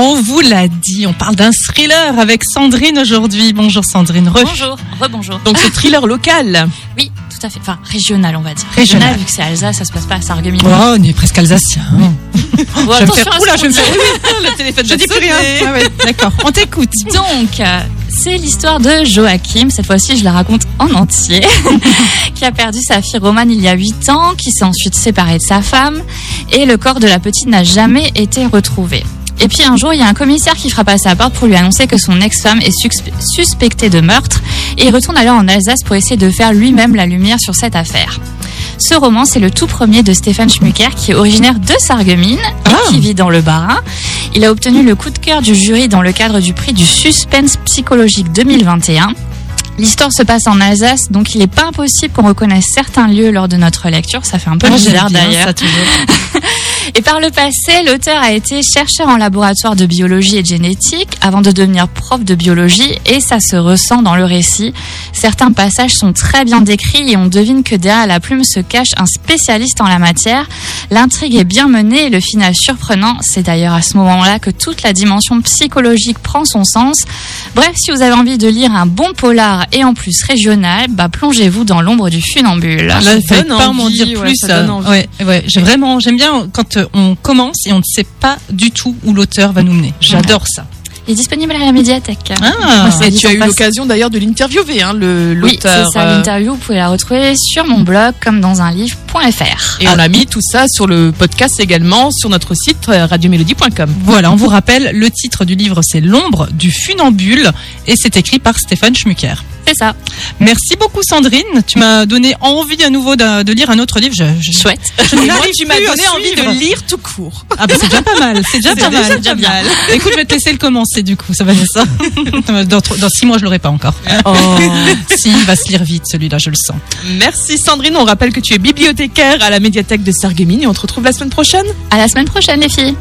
On vous l'a dit, on parle d'un thriller avec Sandrine aujourd'hui. Bonjour Sandrine. Re- Bonjour, rebonjour. Donc c'est thriller local. Oui, tout à fait. Enfin, régional, on va dire. Régional. vu que c'est Alsace, ça se passe pas à Sarreguemines. Oh, on est presque alsacien. Oh, Je vais me faire, oula, je vais me faire, Le téléphone je dis plus rien. Ah ouais, D'accord, on t'écoute. Donc, euh, c'est l'histoire de Joachim. Cette fois-ci, je la raconte en entier. qui a perdu sa fille Romane il y a 8 ans, qui s'est ensuite séparé de sa femme. Et le corps de la petite n'a jamais été retrouvé. Et puis un jour, il y a un commissaire qui frappe à sa porte pour lui annoncer que son ex-femme est suspe- suspectée de meurtre. Et il retourne alors en Alsace pour essayer de faire lui-même la lumière sur cette affaire. Ce roman, c'est le tout premier de Stéphane Schmucker, qui est originaire de Sarreguemines et Ah. qui vit dans le Bas-Rhin. Il a obtenu le coup de cœur du jury dans le cadre du prix du suspense psychologique 2021. L'histoire se passe en Alsace, donc il n'est pas impossible qu'on reconnaisse certains lieux lors de notre lecture. Ça fait un peu bizarre d'ailleurs. ça. Et par le passé, l'auteur a été chercheur en laboratoire de biologie et de génétique avant de devenir prof de biologie et ça se ressent dans le récit. Certains passages sont très bien décrits et on devine que derrière la plume se cache un spécialiste en la matière. L'intrigue est bien menée et le final surprenant. C'est d'ailleurs à ce moment-là que toute la dimension psychologique prend son sens. Bref, si vous avez envie de lire un bon polar et en plus régional, bah plongez-vous dans l'ombre du funambule. Là, Ça il fallait donne pas m'en envie, dire ouais, plus. ça donne envie. Ouais, ouais, j'ai vraiment, j'aime bien quand euh, on commence et on ne sait pas du tout où l'auteur va nous mener. J'adore ça. Il est disponible à la médiathèque. Ah, Et tu as eu l'occasion d'ailleurs de l'interviewer, hein, le- Oui, l'auteur. c'est ça, euh, l'interview, vous pouvez la retrouver sur mon blog comme dans un livre.fr. Et on a mis tout ça sur le podcast également sur notre site euh, radiomélodie.com. Voilà, on vous rappelle, le titre du livre c'est L'ombre du funambule et c'est écrit par Stéphane Schmucker. Ça, Merci beaucoup Sandrine, tu m'as donné envie à nouveau de, de lire un autre livre. Je, je, chouette. je moi, tu m'as donné envie de lire tout court. Ah bah c'est déjà pas mal, c'est déjà pas déjà mal. déjà bien. Écoute, je vais te laisser le commencer du coup, ça va être ça. Dans six mois, je l'aurai pas encore. Oh. si, il va se lire vite celui-là, je le sens. Merci Sandrine, on rappelle que tu es bibliothécaire à la médiathèque de Sarreguemines et on te retrouve la semaine prochaine. À la semaine prochaine, les filles.